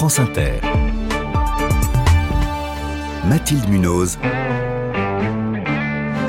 France Inter. Mathilde Munoz.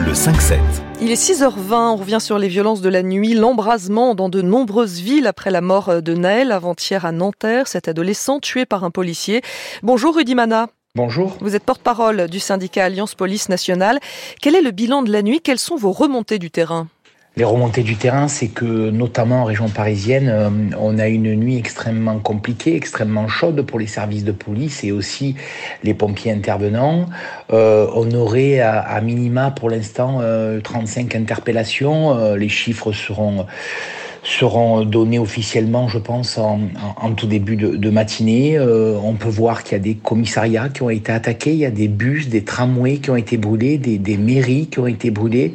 Le 5-7. Il est 6h20, on revient sur les violences de la nuit, l'embrasement dans de nombreuses villes après la mort de Naël avant-hier à Nanterre, cet adolescent tué par un policier. Bonjour Rudy Mana. Bonjour. Vous êtes porte-parole du syndicat Alliance Police Nationale. Quel est le bilan de la nuit? Quelles sont vos remontées du terrain? Les remontées du terrain, c'est que notamment en région parisienne, euh, on a une nuit extrêmement compliquée, extrêmement chaude pour les services de police et aussi les pompiers intervenants. Euh, on aurait à, minima pour l'instant 35 euh, interpellations. les chiffres seront seront donnés officiellement, je pense, en, tout début de, matinée. Euh, on peut voir qu'il y a des commissariats qui ont été attaqués, il y a des bus, des tramways qui ont été brûlés, des, mairies qui ont été brûlées.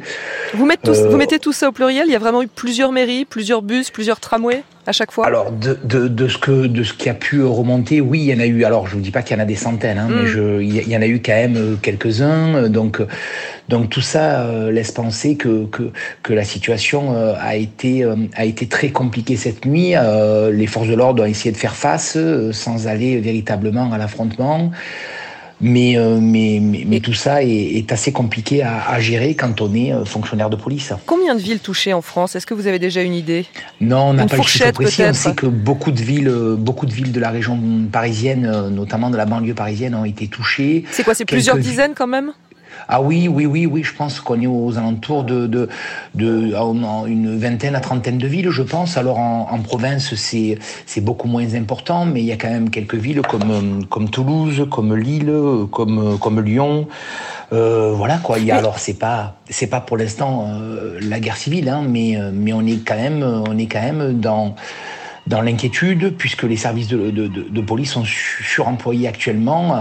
Vous, mettez tout, vous euh, mettez tout ça au pluriel Il y a vraiment eu plusieurs mairies, plusieurs bus, plusieurs tramways à chaque fois? Alors, de, de, de, ce que, de ce qui a pu remonter, oui, il y en a eu. Alors, je vous dis pas qu'il y en a des centaines, hein, mais mm. je, il y en a eu quand même euh, quelques-uns. Donc, donc tout ça euh, laisse penser que, que, que la situation euh, a, été, a été très compliquée cette nuit. les forces de l'ordre ont essayé de faire face sans aller véritablement à l'affrontement. Mais, euh, mais, mais, tout ça est, assez compliqué à, gérer quand on est euh, fonctionnaire de police. Combien de villes touchées en France? Est-ce que vous avez déjà une idée? Non, on n'a pas le chiffre précis. On sait que beaucoup de villes, euh, beaucoup de villes de la région parisienne, notamment de la banlieue parisienne, ont été touchées. C'est quoi C'est plusieurs dizaines quand même? Ah oui, oui, oui, oui, je pense qu'on est aux alentours de, de, de, une vingtaine à trentaine de villes, je pense. Alors en, province, c'est, c'est beaucoup moins important, mais il y a quand même quelques villes comme, comme Toulouse, comme Lille, comme, comme Lyon. Euh, voilà quoi. Il y a, alors c'est pas c'est pas pour l'instant euh, la guerre civile, hein, mais mais on est quand même on est quand même dans dans l'inquiétude, puisque les services de, de, de, police sont suremployés actuellement euh,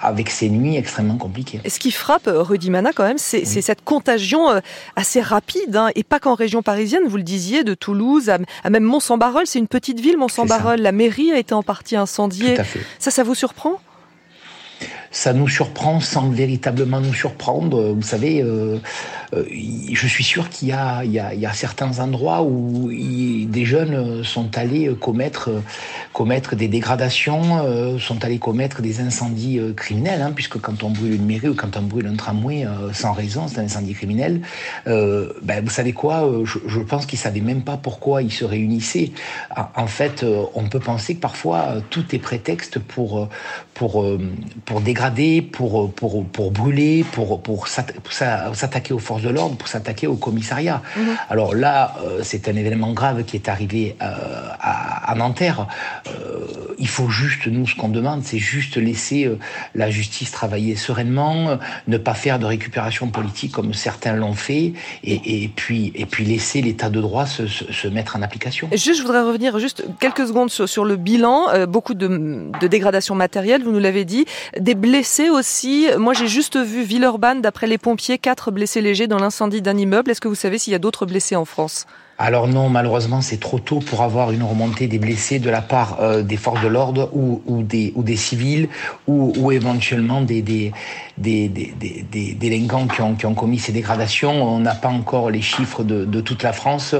avec ces nuits extrêmement compliquées. ce qui frappe, euh, Rudy Mana, quand même, c'est cette contagion euh, assez rapide, hein, et pas qu'en région parisienne, vous le disiez, de Toulouse à, même Mont-Saint-Barreul, c'est une petite ville, Mont-Saint-Barreul, la mairie a été en partie incendiée. Ça, ça vous surprend? Ça nous surprend sans véritablement nous surprendre. Vous savez, euh, je suis sûr qu'il y, a, certains endroits où des jeunes sont allés commettre, des dégradations, euh, sont allés commettre des incendies criminels, hein, puisque quand on brûle une mairie ou quand on brûle un tramway sans raison, c'est un incendie criminel. Ben, vous savez quoi je, pense qu'ils savaient même pas pourquoi ils se réunissaient. En fait, on peut penser que parfois tout est prétexte pour dégrader pour brûler, pour, pour s'attaquer aux forces de l'ordre, pour s'attaquer au commissariat. Mhm. Alors là, euh, c'est un événement grave qui est arrivé euh, à, à, Nanterre. Euh, il faut juste, nous, ce qu'on demande, c'est juste laisser la justice travailler sereinement, ne pas faire de récupération politique comme certains l'ont fait, et, puis, et puis laisser l'état de droit se, se, mettre en application. Juste, je voudrais revenir juste quelques secondes sur, le bilan. beaucoup de, de dégradation matérielle, vous nous l'avez dit, des blessés aussi. Moi, j'ai juste vu Villeurbanne, d'après les pompiers, quatre blessés légers dans l'incendie d'un immeuble. Est-ce que vous savez s'il y a d'autres blessés en France? Alors non, malheureusement, c'est trop tôt pour avoir une remontée des blessés de la part euh, des forces de l'ordre ou, ou, des, ou des civils ou, ou éventuellement des, des, des, des, des délinquants qui ont, qui ont, commis ces dégradations. On n'a pas encore les chiffres de, de toute la France.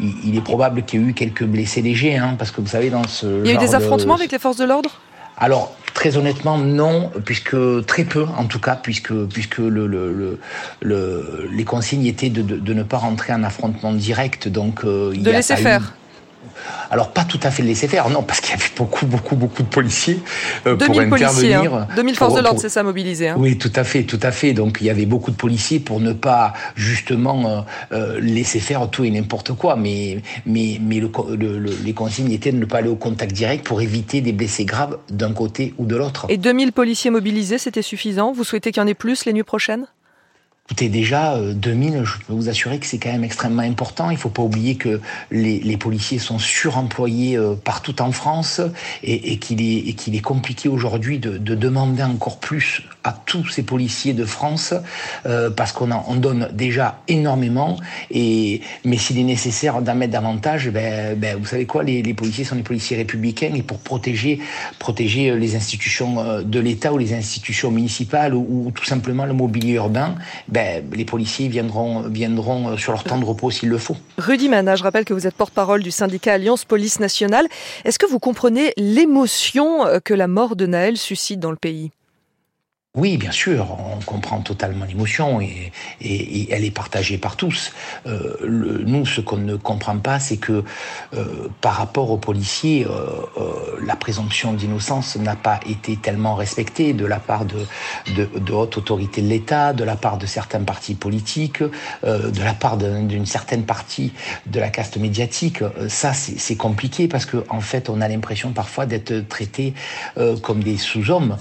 Il, il est probable qu'il y ait eu quelques blessés légers, hein, parce que vous savez, dans ce... Il y a eu des affrontements avec les forces de l'ordre? Alors, très honnêtement, non, puisque très peu, en tout cas, puisque, puisque le, le, le, les consignes étaient de, de, de, ne pas rentrer en affrontement direct. Donc, euh, il de laisser faire. Alors pas tout à fait le laisser faire, non, parce qu'il y avait beaucoup, beaucoup, beaucoup de policiers euh, pour intervenir. Policiers, hein. 2000 forces de l'ordre, c'est ça, mobilisé. Hein. Oui, tout à fait, tout à fait. Donc il y avait beaucoup de policiers pour ne pas justement euh, euh, laisser faire tout et n'importe quoi. Mais, mais, mais les consignes étaient de ne pas aller au contact direct pour éviter des blessés graves d'un côté ou de l'autre. Et 2000 policiers mobilisés, c'était suffisant? Vous souhaitez qu'il y en ait plus les nuits prochaines? Écoutez, déjà, 2000, euh, je peux vous assurer que c'est quand même extrêmement important. Il ne faut pas oublier que les, policiers sont suremployés euh, partout en France et, qu'il est, compliqué aujourd'hui de, demander encore plus à tous ces policiers de France euh, parce qu'on on donne déjà énormément. Et, mais s'il est nécessaire d'en mettre davantage, ben, ben, vous savez quoi, les, les, policiers sont des policiers républicains et pour protéger, protéger les institutions de l'État ou les institutions municipales ou, ou tout simplement le mobilier urbain, ben, les policiers viendront, viendront sur leur temps de repos s'il le faut. Rudy Mana, je rappelle que vous êtes porte-parole du syndicat Alliance Police Nationale. Est-ce que vous comprenez l'émotion que la mort de Naël suscite dans le pays? Oui, bien sûr, on comprend totalement l'émotion et, elle est partagée par tous. Euh, nous, ce qu'on ne comprend pas, c'est que euh, par rapport aux policiers, euh, la présomption d'innocence n'a pas été tellement respectée de la part de, hautes autorités de l'État, de la part de certains partis politiques, de la part d'une certaine partie de la caste médiatique. Ça, c'est compliqué parce qu'en en fait, on a l'impression parfois d'être traité comme des sous-hommes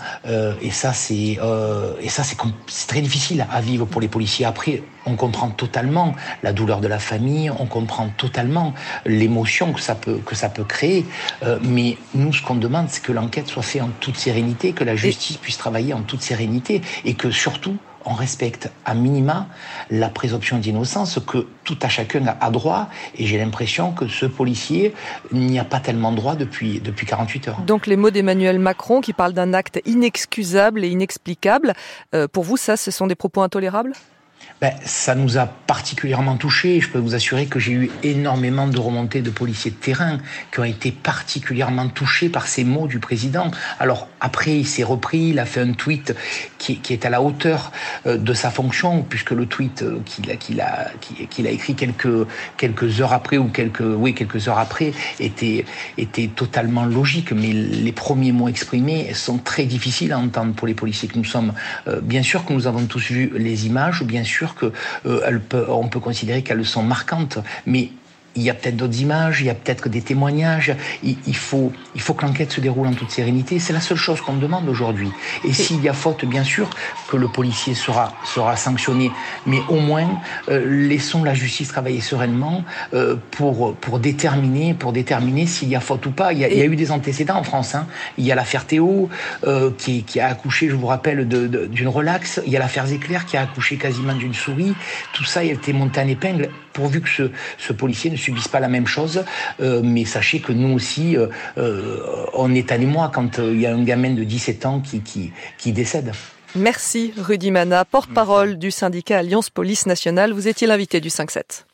et ça, c'est euh, et ça, c'est très difficile à vivre pour les policiers. Après, on comprend totalement la douleur de la famille, on comprend totalement l'émotion que ça peut que ça peut créer. Euh, mais nous, ce qu'on demande, c'est que l'enquête soit faite en toute sérénité, que la justice puisse travailler en toute sérénité, et que surtout on respecte à minima la présomption d'innocence que tout à chacun a droit. Et j'ai l'impression que ce policier n'y a pas tellement droit depuis, depuis 48 heures. Donc les mots d'Emmanuel Macron qui parle d'un acte inexcusable et inexplicable, euh, pour vous, ça, ce sont des propos intolérables? Ben, ça nous a particulièrement touchés. Je peux vous assurer que j'ai eu énormément de remontées de policiers de terrain qui ont été particulièrement touchés par ces mots du président. Alors après, il s'est repris, il a fait un tweet qui, est à la hauteur euh, de sa fonction, puisque le tweet euh, qu'il a, écrit quelques, heures après ou quelques, oui, quelques heures après était, totalement logique. Mais les premiers mots exprimés sont très difficiles à entendre pour les policiers que nous sommes. Euh, bien sûr que nous avons tous vu les images, bien que euh, peut, peut considérer qu'elles sont marquantes, mais il y a peut-être d'autres images, il y a peut-être des témoignages. Il, faut, il faut que l'enquête se déroule en toute sérénité. C'est la seule chose qu'on demande aujourd'hui. Et s'il y a faute, bien sûr, que le policier sera, sera sanctionné. Mais au moins, euh, laissons la justice travailler sereinement euh, pour, pour déterminer, pour déterminer s'il y a faute ou pas. Il y a, il y a eu des antécédents en France. Hein. Il y a l'affaire Théo euh, qui, qui, a accouché, je vous rappelle, d'une relaxe. Il y a l'affaire Zéclair qui a accouché quasiment d'une souris. Tout ça a été monté en épingle pourvu que ce, policier ne subissent pas la même chose. Euh, mais sachez que nous aussi, euh, euh, on est à l'émoi quand il y a un gamin de 17 ans qui décède. Merci Rudy Mana, porte-parole du syndicat Alliance Police Nationale. Vous étiez l'invité du 5-7.